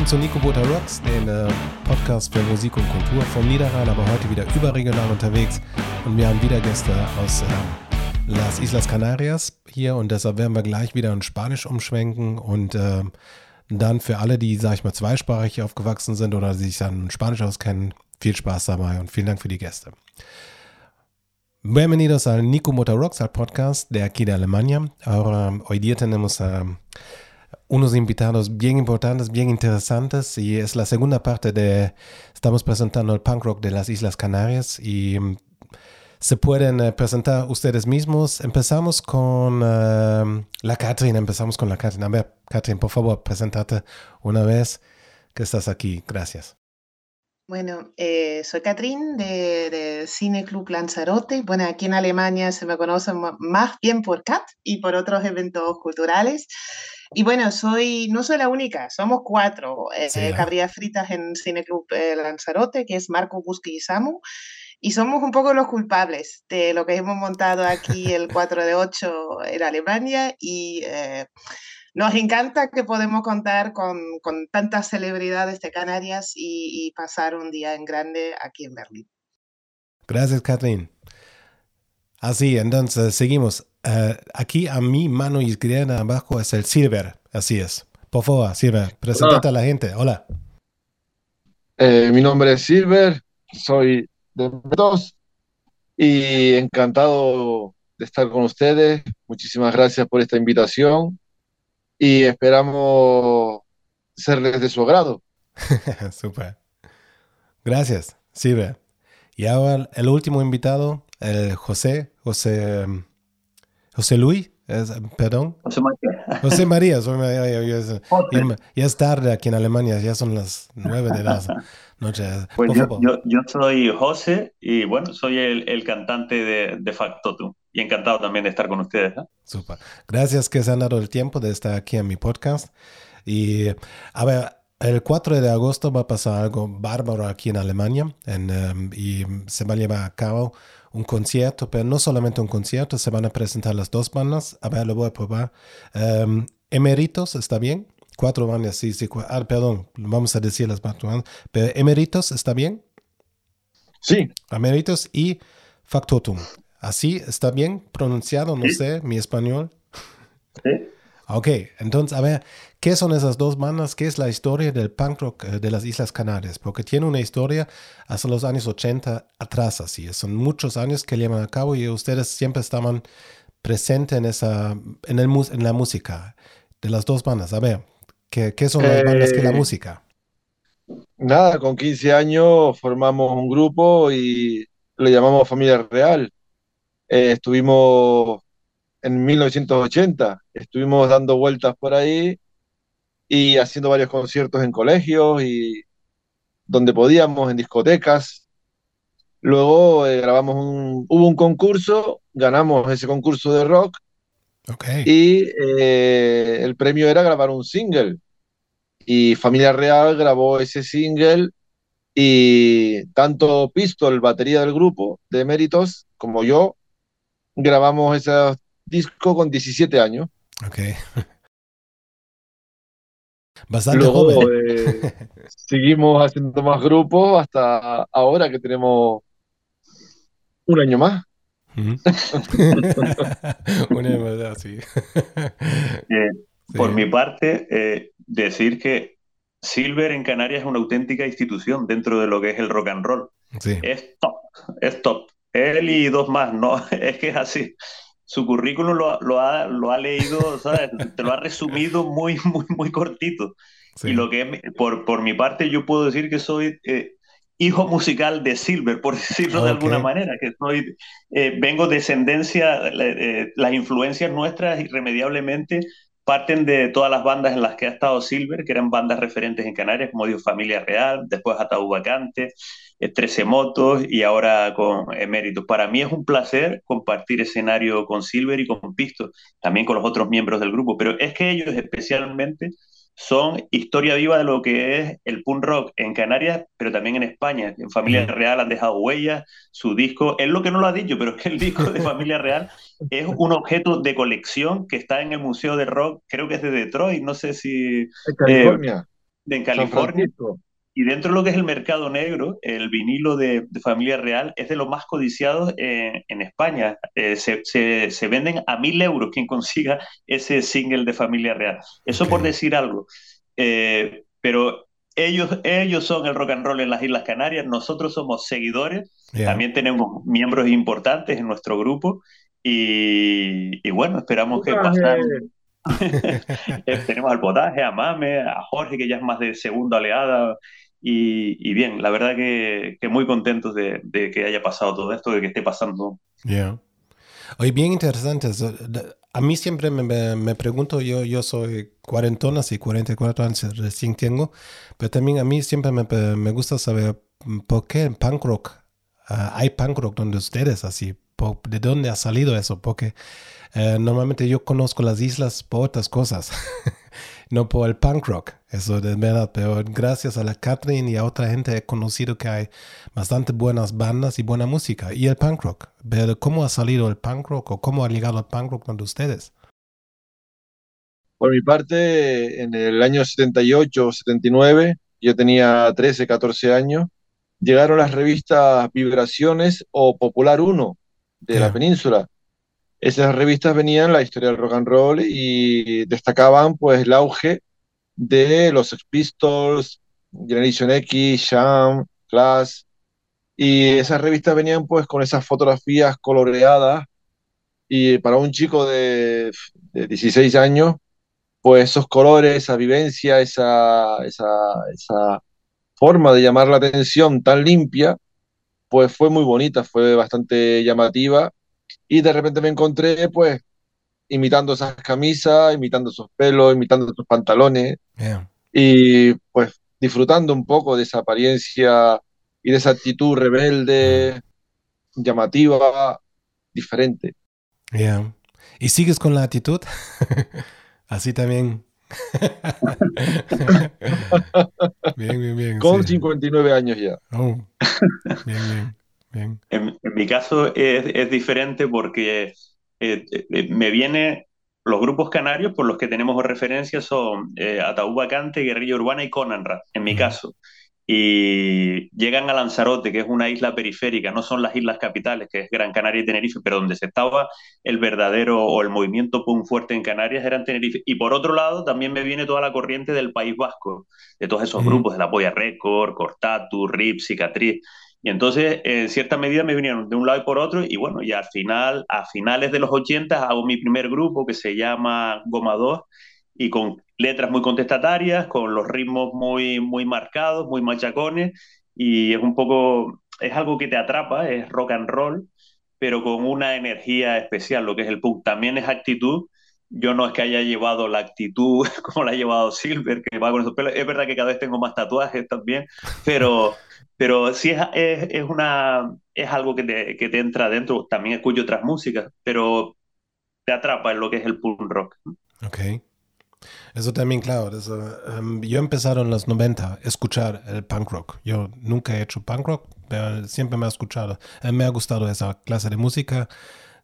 Willkommen zu Nico Butter Rocks, den äh, Podcast für Musik und Kultur vom Niederrhein, aber heute wieder überregional unterwegs. Und wir haben wieder Gäste aus äh, Las Islas Canarias hier und deshalb werden wir gleich wieder in Spanisch umschwenken und äh, dann für alle, die, sag ich mal, zweisprachig aufgewachsen sind oder sich dann in Spanisch auskennen, viel Spaß dabei und vielen Dank für die Gäste. Bienvenidos al Nico Motor Rocks, al podcast de aquí de Alemania. Ahora, hoy día tenemos a unos invitados bien importantes, bien interesantes y es la segunda parte de, estamos presentando el punk rock de las Islas Canarias y mm, se pueden eh, presentar ustedes mismos. Empezamos con uh, la Catherine, empezamos con la Catherine. A ver, Catherine, por favor, presentate una vez que estás aquí. Gracias. Bueno, eh, soy Catherine de, de, Cine Club Lanzarote. Bueno, aquí en Alemania se me conoce más bien por CAT y por otros eventos culturales. Y bueno, soy, no soy la única, somos cuatro eh, sí, cabrías fritas en Cine Club eh, Lanzarote, que es Marco, Busque y Samu. Y somos un poco los culpables de lo que hemos montado aquí el 4 de 8 en Alemania y eh, nos encanta que podemos contar con, con tantas celebridades de Canarias y, y, pasar un día en grande aquí en Berlín. Gracias, Kathleen. Así, entonces seguimos. Uh, aquí a mi mano izquierda abajo es el Silver, así es. Por favor, Silver, presentate a la gente. Hola. Eh, mi nombre es Silver, soy de dos y encantado de estar con ustedes. Muchísimas gracias por esta invitación y esperamos serles de su agrado. Super. Gracias, Silver. Y ahora el último invitado, el José, José. José Luis, es, perdón. José María. José María, soy, ya, ya, es tarde aquí en Alemania, ya son las nueve de la noche. Pues yo, yo, yo, soy José y bueno, soy el, el cantante de, de Factotum y encantado también de estar con ustedes. ¿eh? Super. Gracias que se han dado el tiempo de estar aquí en mi podcast. Y a ver, el 4 de agosto va a pasar algo bárbaro aquí en Alemania en, um, y se va a llevar a cabo un concierto, pero no solamente un concierto, se van a presentar las dos bandas. A ver, lo voy a probar. Um, Emeritos, ¿está bien? Cuatro bandas, sí, sí. Ah, perdón, vamos a decir las bandas. Pero Emeritos, ¿está bien? Sí. Emeritos y Factotum. ¿Así está bien pronunciado? No sí. sé, mi español. Sí. Ok, entonces, a ver, ¿qué son esas dos bandas? ¿Qué es la historia del punk rock de las Islas Canarias? Porque tiene una historia hasta los años 80 atrás, así. Son muchos años que llevan a cabo y ustedes siempre estaban presentes en, esa, en, el, en la música de las dos bandas. A ver, ¿qué, qué son las eh, bandas que la música? Nada, con 15 años formamos un grupo y le llamamos Familia Real. Eh, estuvimos en 1980. Estuvimos dando vueltas por ahí y haciendo varios conciertos en colegios y donde podíamos, en discotecas. Luego eh, grabamos un, hubo un concurso, ganamos ese concurso de rock okay. y eh, el premio era grabar un single. Y Familia Real grabó ese single y tanto Pistol, batería del grupo de Méritos, como yo, grabamos esos disco con 17 años. Ok. Bastante Luego, joven. Eh, seguimos haciendo más grupos hasta ahora que tenemos un año más. Un año más, sí. Eh, sí. Por mi parte, eh, decir que Silver en Canarias es una auténtica institución dentro de lo que es el rock and roll. Sí. Es top, es top. Él y dos más, no, es que es así su currículum lo, lo, ha, lo ha leído, ¿sabes? te lo ha resumido muy, muy, muy cortito. Sí. Y lo que es, por, por mi parte, yo puedo decir que soy eh, hijo musical de Silver, por decirlo okay. de alguna manera, que soy, eh, vengo descendencia, eh, las influencias nuestras irremediablemente parten de todas las bandas en las que ha estado Silver, que eran bandas referentes en Canarias, como digo, Familia Real, después Ataúd Vacante, Trece Motos y ahora con Eméritos. Para mí es un placer compartir escenario con Silver y con Pisto, también con los otros miembros del grupo, pero es que ellos especialmente son historia viva de lo que es el punk rock en Canarias, pero también en España. En Familia Real han dejado huellas, su disco, es lo que no lo ha dicho, pero es que el disco de Familia Real es un objeto de colección que está en el Museo de Rock, creo que es de Detroit, no sé si... En California. Eh, en California. Y dentro de lo que es el mercado negro, el vinilo de, Familia Real es de los más codiciados en España. Eh, se, se, venden a mil euros quien consiga ese single de Familia Real. Eso por decir algo. Eh, pero ellos, ellos son el rock and roll en las Islas Canarias, nosotros somos seguidores, también tenemos miembros importantes en nuestro grupo y, y bueno, esperamos que pasen eh, Tenemos al potaje, a Mame, a Jorge, que ya es más de segunda oleada. Y, bien, la verdad que, que muy contentos de, de, que haya pasado todo esto, de que esté pasando. Yeah. Hoy bien interesante. A mí siempre me, me, pregunto, yo, yo soy cuarentona, sí, 44 años recién tengo, pero también a mí siempre me, me gusta saber por qué en punk rock ah, hay punk rock donde ustedes así, de dónde ha salido eso, porque eh, normalmente yo conozco las islas por otras cosas, no por el punk rock, eso de verdad, pero gracias a la Catherine y a otra gente he conocido que hay bastante buenas bandas y buena música, y el punk rock. Pero ¿cómo ha salido el punk rock o cómo ha llegado el punk rock donde ustedes? Por mi parte, en el año 78 79, yo tenía 13, 14 años, llegaron las revistas Vibraciones o Popular 1 de la península esas revistas venían la historia del rock and roll y destacaban pues el auge de los Sex Pistols, Generation X, Sham, Class, y esas revistas venían pues con esas fotografías coloreadas y para un chico de, 16 años, pues esos colores, esa vivencia, esa, esa, esa forma de llamar la atención tan limpia, pues fue muy bonita, fue bastante llamativa y de repente me encontré, pues, imitando esas camisas, imitando esos pelos, imitando esos pantalones. Y pues disfrutando un poco de esa apariencia y de esa actitud rebelde, llamativa, diferente. ¿Y sigues con la actitud? Así también. bien, bien, bien. Con 59 años ya. Oh, bien, bien. En, mi caso es, diferente porque eh, eh, me viene, los grupos canarios por los que tenemos referencia son eh, Ataúd Guerrilla Urbana y Conanra, en mi caso. Y llegan a Lanzarote, que es una isla periférica, no son las islas capitales, que es Gran Canaria y Tenerife, pero donde se estaba el verdadero o el movimiento punk fuerte en Canarias era en Tenerife. Y por otro lado, también me viene toda la corriente del País Vasco, de todos esos grupos, de la Polla Record, Cortatu, Rip, Cicatriz. Y entonces, en cierta medida, me vinieron de un lado y por otro, y bueno, y al final, a finales de los 80, hago mi primer grupo que se llama Goma 2, y con letras muy contestatarias, con los ritmos muy, muy marcados, muy machacones, y es un poco, es algo que te atrapa, es rock and roll, pero con una energía especial, lo que es el punk. También es actitud, yo no es que haya llevado la actitud como la ha llevado Silver, que va con esos pelos. Es verdad que cada vez tengo más tatuajes también, pero, pero sí es, es, una, es algo que te, que te entra adentro. También escucho otras músicas, pero te atrapa en lo que es el punk rock. Ok. Eso también, claro. Em, yo empezaron en los 90 a escuchar el punk rock. Yo nunca he hecho punk rock, pero siempre me ha escuchado. Eh, me ha gustado esa clase de música.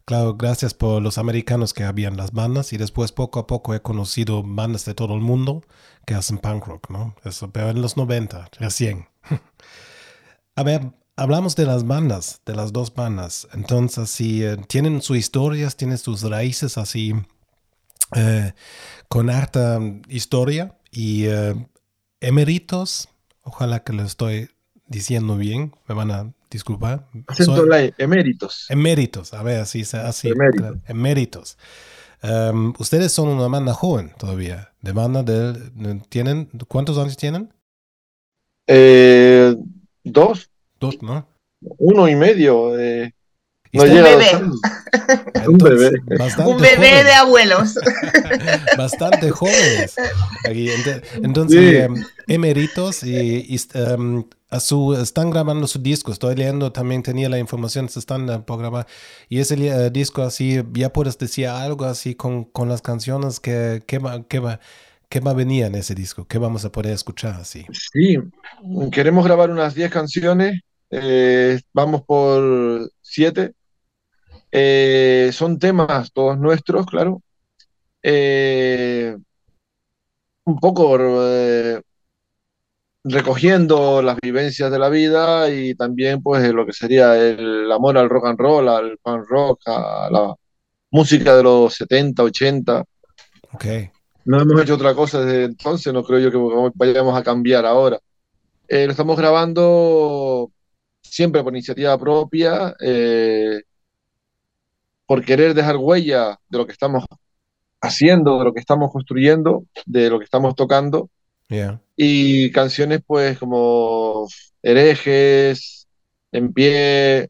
Claro, gracias por los americanos que habían las bandas y después poco a poco he conocido bandas de todo el mundo que hacen punk rock, ¿no? Eso, pero en los 90, recién. A ver, hablamos de las bandas, de las dos bandas. Entonces, si eh, tienen sus historias, tienen sus raíces así eh, con harta historia y eh, emeritos, ojalá que lo estoy diciendo bien, me van a disculpar. eméritos. Eméritos, a ver, así, así eméritos. Em, ustedes son una banda joven todavía, de banda del, ¿tienen, cuántos años tienen? Eh, Dos. Dos, ¿no? Uno y medio. Eh, no un, bebé. un bebé. un bebé. de abuelos. bastante jóvenes. Entonces, em, emeritos y, em, a su, están grabando su disco. Estoy leyendo, también tenía la información, se están uh, programando. Y ese uh, disco así, ya puedes decir algo así con, con las canciones que, que, va, que va ¿Qué va a venir en ese disco? ¿Qué vamos a poder escuchar así? Sí, queremos grabar unas 10 canciones, eh, vamos por 7. Eh, son temas todos nuestros, claro. Eh, un poco recogiendo las vivencias de la vida y también pues lo que sería el amor al rock and roll, al punk rock, a la música de los 70, 80. Okay. No hemos hecho otra cosa desde entonces, no creo yo que vayamos a cambiar ahora. Eh, lo estamos grabando siempre por iniciativa propia, eh, por querer dejar huella de lo que estamos haciendo, de lo que estamos construyendo, de lo que estamos tocando. Y canciones pues como herejes, en pie,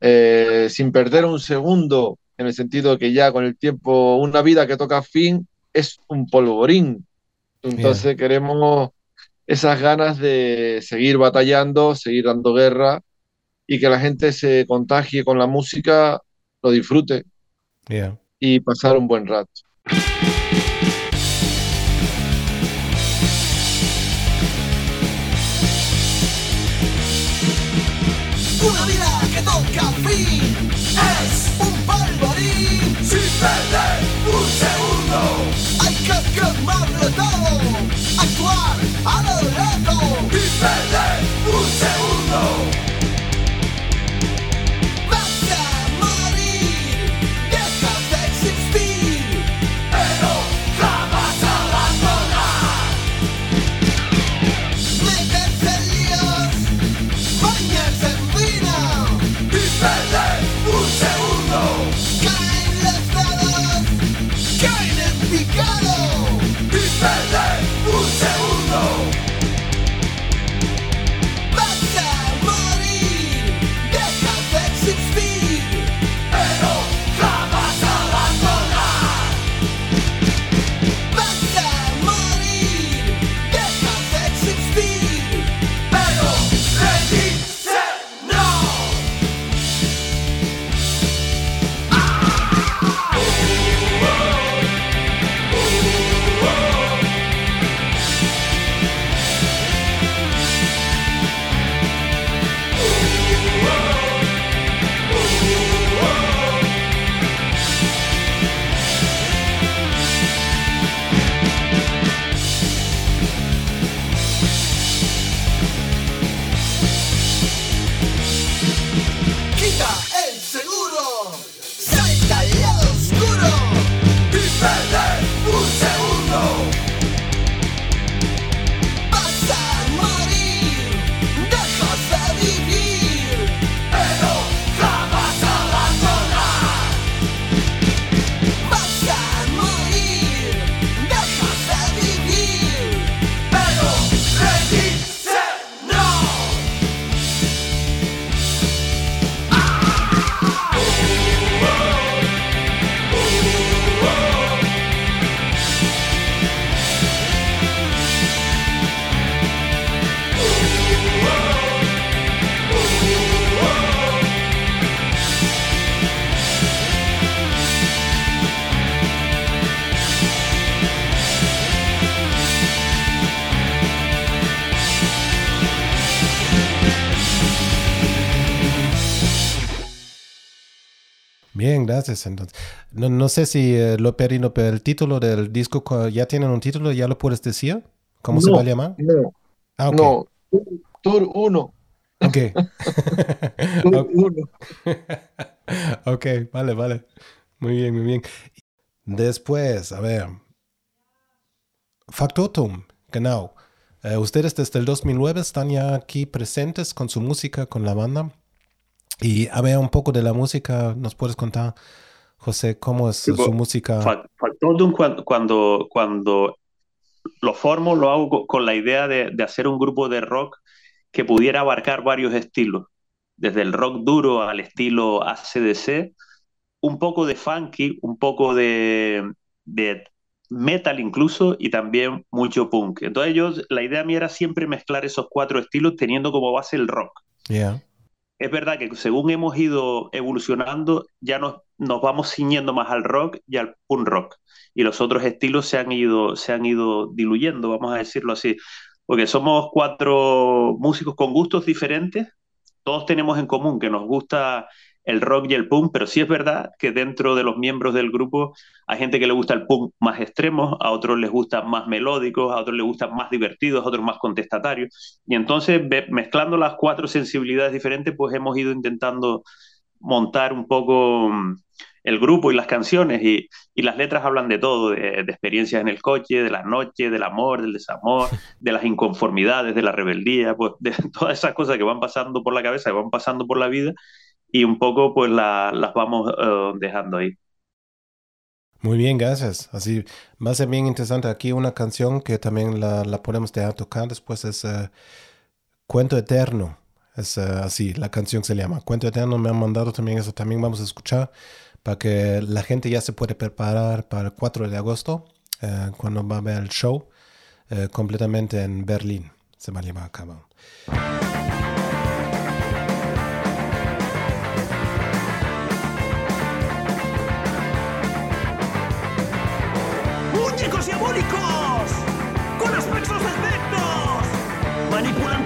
eh, sin perder un segundo, en el sentido de que ya con el tiempo, una vida que toca fin es un polvorín. Entonces queremos esas ganas de seguir batallando, seguir dando guerra y que la gente se contagie con la música, lo disfrute y pasar un buen rato. Hay que quemarlo gracias. Entonces, no, no sé si eh, lo perino, pero el título del disco, ¿ya tienen un título? ¿Ya lo puedes decir? ¿Cómo se va a llamar? No, ah, no. Tour 1. Ok. Tour 1. ok, vale, vale. Muy bien, muy bien. Después, a ver. Factotum, genau. Eh, ustedes desde el 2009 están ya aquí presentes con su música, con la banda. Y a ver un poco de la música, ¿nos puedes contar, José, cómo es su música? Factotum cuando, cuando, lo formo, lo hago con la idea de, de, hacer un grupo de rock que pudiera abarcar varios estilos, desde el rock duro al estilo ACDC, un poco de funky, un poco de, de metal incluso y también mucho punk. Entonces yo, la idea mía era siempre mezclar esos cuatro estilos teniendo como base el rock. Yeah es verdad que según hemos ido evolucionando, ya nos, nos vamos ciñendo más al rock y al punk rock. Y los otros estilos se han ido, se han ido diluyendo, vamos a decirlo así. Porque somos cuatro músicos con gustos diferentes. Todos tenemos en común que nos gusta el rock y el punk, pero sí es verdad que dentro de los miembros del grupo hay gente que le gusta el punk más extremo, a otros les gusta más melódicos, a otros les gustan más divertidos, a otros más contestatarios. Y entonces, mezclando las cuatro sensibilidades diferentes, pues hemos ido intentando montar un poco mm, el grupo y las canciones y, las letras hablan de todo, de, experiencias en el coche, de la noche, del amor, del desamor, de las inconformidades, de la rebeldía, pues de todas esas cosas que van pasando por la cabeza, que van pasando por la vida y un poco pues las vamos eh, dejando ahí. Muy bien, gracias. Así va a ser bien interesante. Aquí una canción que también la, podemos dejar tocar después es eh, Cuento Eterno. Es eh, así, la canción se llama Cuento Eterno. Me han mandado también eso, también vamos a escuchar para que la gente ya se puede preparar para el 4 de agosto, cuando va a ver el show completamente en Berlín. Se va a llevar a cabo. diabólicos, con aspectos esbectos, manipulan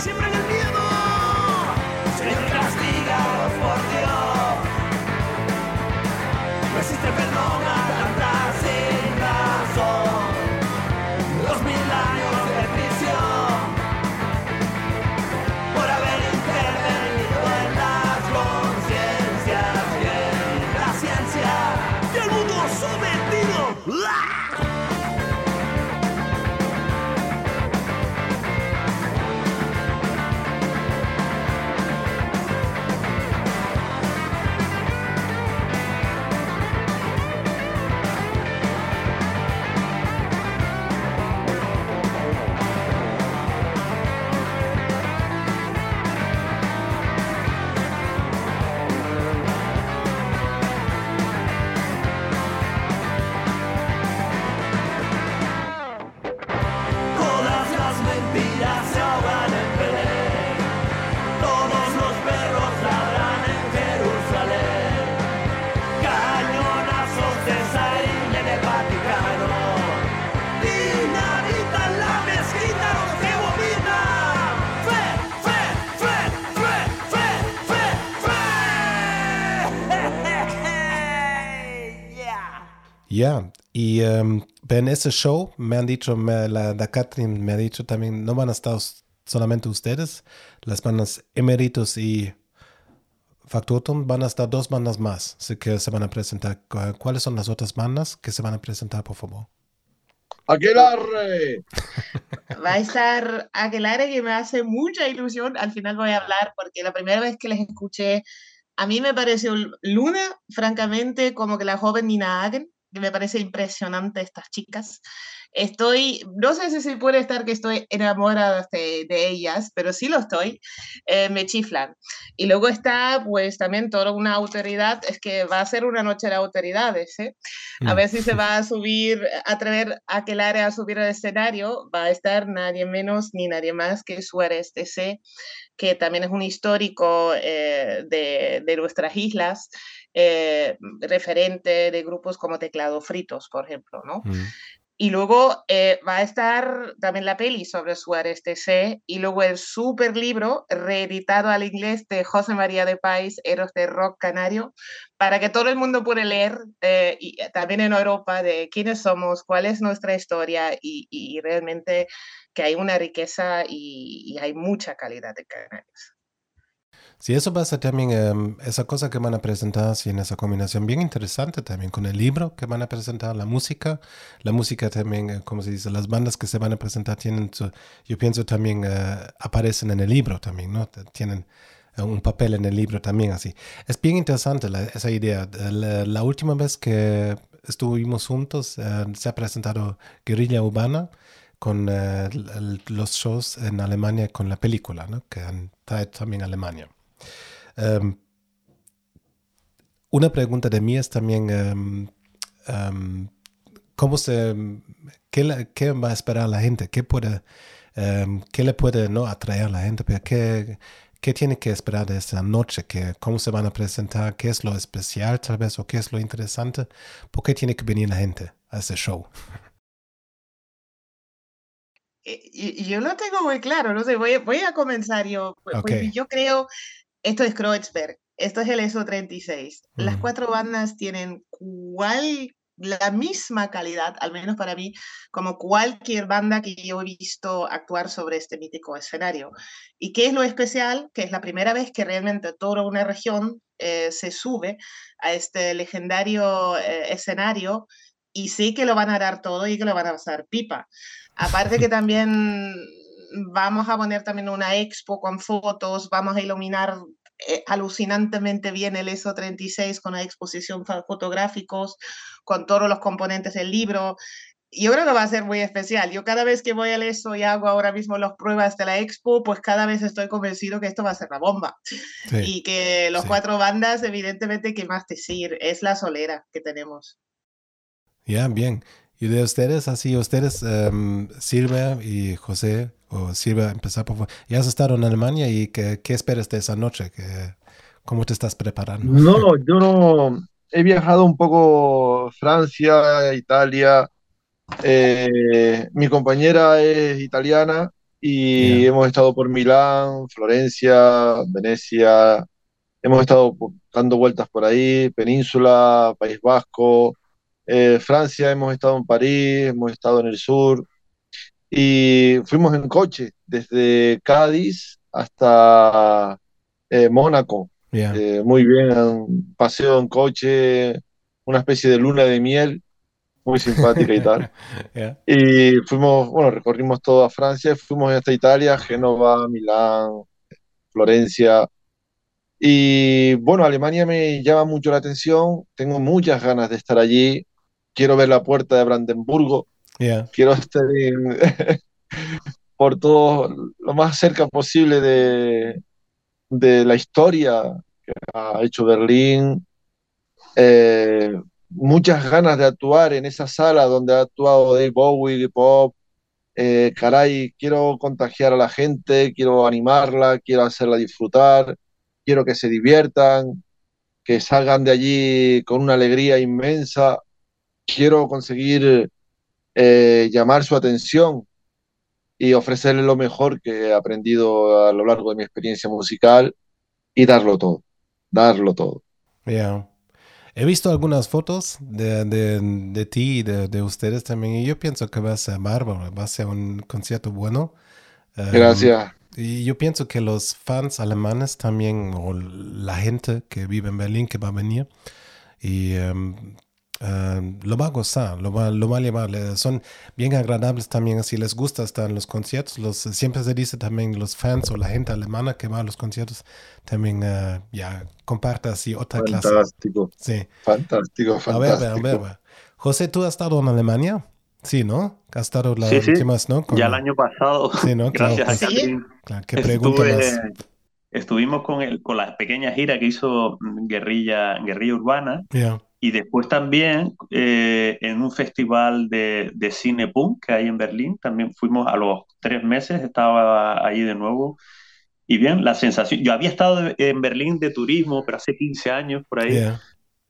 siempre en el mismo Ya, y um, en ese show me han dicho, me, la, la Catherine me ha dicho también, no van a estar solamente ustedes, las bandas Emeritus y Factotum van a estar dos bandas más así que se van a presentar. ¿Cuáles son las otras bandas que se van a presentar, por favor? Aquelarre. Va a estar Aquelarre que me hace mucha ilusión. Al final voy a hablar porque la primera vez que les escuché, a mí me pareció Luna, francamente, como que la joven Nina Hagen me parece impresionante estas chicas. Estoy, no sé si se puede estar que estoy enamorada de, ellas, pero sí lo estoy, eh, me chiflan. Y luego está, pues también toda una autoridad, es que va a ser una noche de autoridades, ¿eh? A mm. ver si se va a subir, a atrever a aquel área a subir al escenario, va a estar nadie menos ni nadie más que Suárez TC, que también es un histórico eh, de, de nuestras islas eh, referente de grupos como Teclado Fritos, por ejemplo, ¿no? Mm. Y luego eh, va a estar también la peli sobre Suárez TC y luego el super libro reeditado al inglés de José María de Pais, Eros de Rock Canario, para que todo el mundo pueda leer, eh, y también en Europa, de quiénes somos, cuál es nuestra historia y, realmente que hay una riqueza y, y hay mucha calidad de Canarias. Sí, eso va a ser también em, esa cosa que van a presentar, sí, en esa combinación bien interesante también con el libro que van a presentar, la música, la música también, eh, como se dice, las bandas que se van a presentar tienen, yo pienso también eh, aparecen en el libro también, ¿no? Tienen eh, un papel en el libro también así. Es bien interesante esa idea. La, última vez que estuvimos juntos se ha presentado Guerrilla Urbana con los shows en Alemania con la película, ¿no? Que han traído también Alemania. Em, una pregunta de mí es también, em, em, ¿cómo se, qué, qué, va a esperar la gente? ¿Qué, puede, qué le puede no atraer a la gente? Pero ¿qué, ¿Qué tiene que esperar de esta noche? ¿Qué, ¿Cómo se van a presentar? ¿Qué es lo especial tal vez o qué es lo interesante? ¿Por qué tiene que venir la gente a ese show? Y, yo lo tengo muy claro, no sé, voy, voy a comenzar yo. Pues, yo creo esto es Kreuzberg, esto es el ESO36. Las cuatro bandas tienen cual, la misma calidad, al menos para mí, como cualquier banda que yo he visto actuar sobre este mítico escenario. ¿Y qué es lo especial? Que es la primera vez que realmente toda una región eh, se sube a este legendario eh, escenario y sí que lo van a dar todo y que lo van a pasar pipa. Aparte que también vamos a poner también una expo con fotos, vamos a iluminar eh, alucinantemente bien el ESO 36 con la exposición fotográficos, con todos los componentes del libro. Yo creo que va a ser muy especial. Yo cada vez que voy al ESO y hago ahora mismo las pruebas de la expo, pues cada vez estoy convencido que esto va a ser la bomba. y que los cuatro bandas, evidentemente, que más decir, es la solera que tenemos. Ya, bien. Y de ustedes, así, ustedes, um, Silvia y José, o Silvia, empezar por. Ya has estado en Alemania y ¿qué, qué esperas de esa noche? ¿Qué, ¿Cómo te estás preparando? No, yo no. He viajado un poco Francia, Italia. Eh, mi compañera es italiana y hemos estado por Milán, Florencia, Venecia. Hemos estado dando vueltas por ahí, Península, País Vasco. Eh, Francia, hemos estado en París, hemos estado en el sur y fuimos en coche desde Cádiz hasta eh, Mónaco. Eh, muy bien, paseo en coche, una especie de luna de miel, muy simpática y tal. Y fuimos, bueno, recorrimos toda Francia, fuimos hasta Italia, Génova, Milán, Florencia. Y bueno, Alemania me llama mucho la atención, tengo muchas ganas de estar allí quiero ver la puerta de Brandenburgo, quiero estar por todo lo más cerca posible de, de la historia que ha hecho Berlín. Eh, muchas ganas de actuar en esa sala donde ha actuado Dave Bowie, Pop. Eh, caray, quiero contagiar a la gente, quiero animarla, quiero hacerla disfrutar, quiero que se diviertan, que salgan de allí con una alegría inmensa quiero conseguir eh, llamar su atención y ofrecerle lo mejor que he aprendido a lo largo de mi experiencia musical y darlo todo, darlo todo. He visto algunas fotos de, de, ti y de, ustedes también y yo pienso que va a ser bárbaro, va a ser un concierto bueno. Em, Gracias. y yo pienso que los fans alemanes también, o la gente que vive en Berlín que va a venir, y em, Lo va a gozar, lo va, lo va a llevar. Son bien agradables también, si les gusta estar en los conciertos. Los, siempre se dice también los fans o la gente alemana que va a los conciertos también uh, ya comparte así otra clase. Fantástico. Sí. Fantástico, fantástico. A ver, a ver, a ver. José, ¿tú has estado en Alemania? Sí, ¿no? Has estado la sí, última ¿no? Ya el año pasado. Sí, ¿no? Gracias a claro, ¿Qué pregunta Estuvimos con, el, con la pequeña gira que hizo Guerrilla, Guerrilla Urbana. Y después también eh, en un festival de, de cine punk que hay en Berlín, también fuimos a los tres meses, estaba ahí de nuevo. Y bien, la sensación, yo había estado en Berlín de turismo, pero hace 15 años por ahí,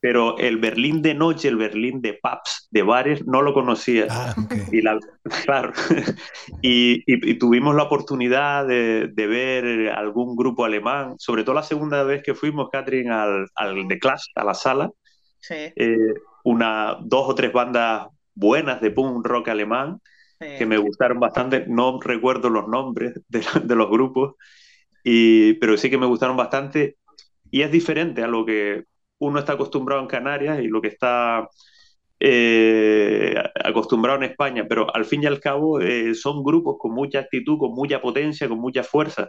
pero el Berlín de noche, el Berlín de pubs, de bares, no lo conocía. Ah, y la, claro, y, y, tuvimos la oportunidad de, de, ver algún grupo alemán, sobre todo la segunda vez que fuimos, Catherine, al, al The Clash, a la sala, eh, una, dos o tres bandas buenas de punk rock alemán que me gustaron bastante. No recuerdo los nombres de, los grupos. y, pero sí que me gustaron bastante y es diferente a lo que uno está acostumbrado en Canarias y lo que está eh, acostumbrado en España, pero al fin y al cabo eh, son grupos con mucha actitud, con mucha potencia, con mucha fuerza.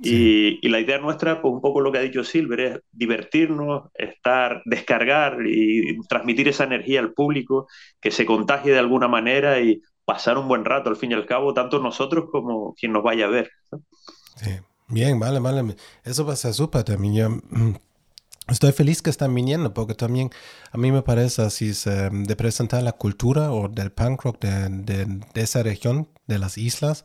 Y, la idea nuestra, pues un poco lo que ha dicho Silver, es divertirnos, estar, descargar y transmitir esa energía al público, que se contagie de alguna manera y pasar un buen rato al fin y al cabo, tanto nosotros como quien nos vaya a ver. Sí. Bien, vale, vale. Eso va a ser súper también. Mm, estoy feliz que están viniendo porque también a mí me parece así de presentar la cultura o del punk rock de, esa región, de las islas,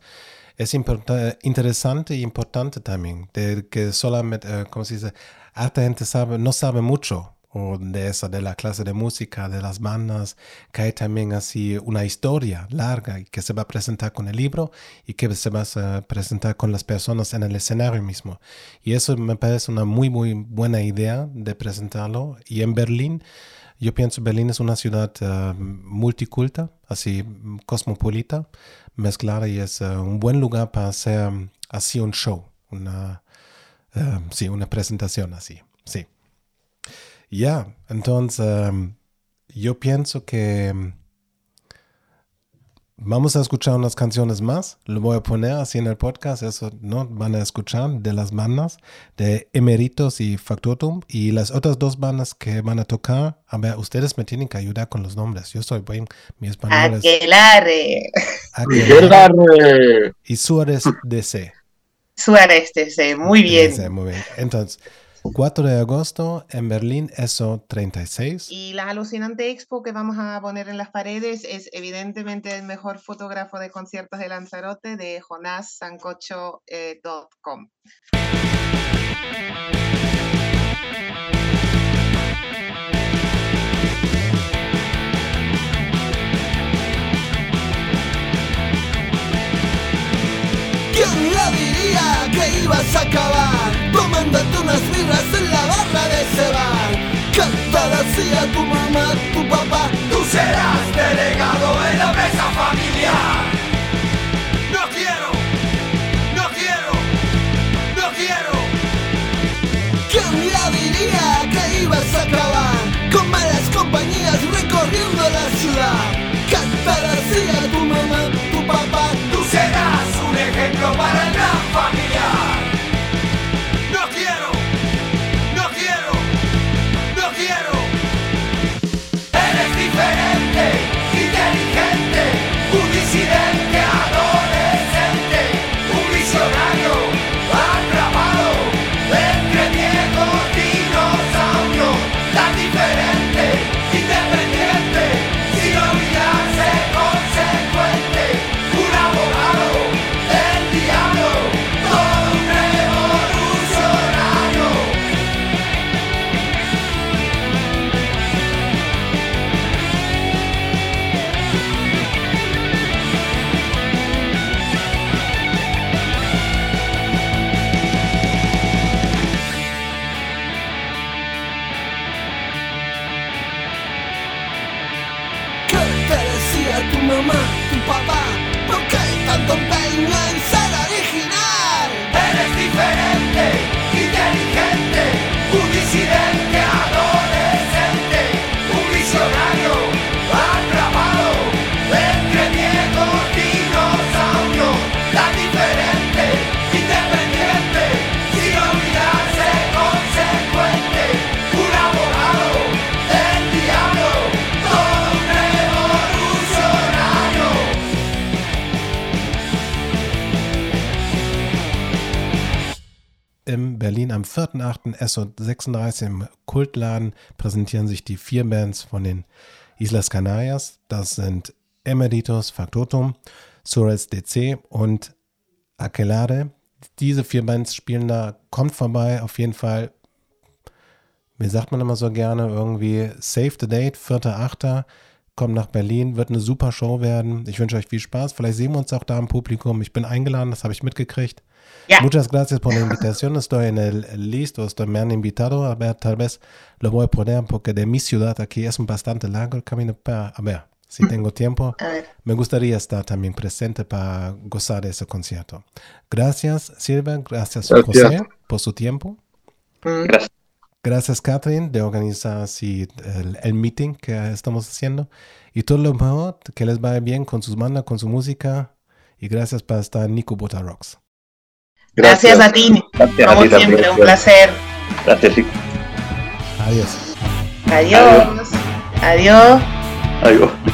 es interesante y importante también. De que solamente, eh, como se dice, harta gente sabe, no sabe mucho o de esa, de la clase de música, de las bandas, que hay también así una historia larga que se va a presentar con el libro y que se va a presentar con las personas en el escenario mismo. Y eso me parece una muy, muy buena idea de presentarlo. Y en Berlín, yo pienso Berlín es una ciudad uh, multiculta, así cosmopolita, mezclada y es uh, un buen lugar para hacer um, así un show, una, uh, sí, una presentación así, sí. Ya, entonces em, yo pienso que em, vamos a escuchar unas canciones más. Lo voy a poner así en el podcast. Eso no van a escuchar de las bandas de Emeritos y Factotum y las otras dos bandas que van a tocar. A ver, ustedes me tienen que ayudar con los nombres. Yo soy buen, mi español Aquelarre. Aquelarre. Y Suárez DC. Suárez DC, muy bien. muy bien. Entonces. 4 de agosto en Berlín, eso 36. Y la alucinante expo que vamos a poner en las paredes es evidentemente el mejor fotógrafo de conciertos de Lanzarote de jonassancocho.com. ¿Quién la que ibas a acabar? tomándote unas birras en la barra de ese bar. Cantar así tu mamá, tu papá, tú serás delegado en la mesa familiar. No quiero, no quiero, no quiero. ¿Quién diría que ibas a acabar con malas compañías recorriendo la ciudad? Cantar así a tu mamá, tu papá, tú serás un ejemplo para el gran 4.8. SO36 im Kultladen präsentieren sich die vier Bands von den Islas Canarias. Das sind Emeritus Factotum, Sures DC und Aquelade. Diese vier Bands spielen da. Kommt vorbei, auf jeden Fall. Wie sagt man immer so gerne, irgendwie Save the Date, 4.8. Kommt nach Berlin, wird eine super Show werden. Ich wünsche euch viel Spaß. Vielleicht sehen wir uns auch da im Publikum. Ich bin eingeladen, das habe ich mitgekriegt. Muchas gracias por la invitación. Estoy en el listo, estoy, me han invitado. A ver, tal vez lo voy a poner porque de mi ciudad aquí es bastante largo el camino. Para, a ver, si tengo tiempo, me gustaría estar también presente para gozar de ese concierto. Gracias, Silvia, gracias, José, por su tiempo. Mm. Gracias. Gracias, Catherine, de organizar el, meeting que estamos haciendo. Y todo lo mejor, que les vaya bien con sus manos, con su música. Y gracias por estar en Nico Bota Rocks. Gracias, a ti. Como siempre, un placer. Gracias, Adiós. Adiós. Adiós. Adiós.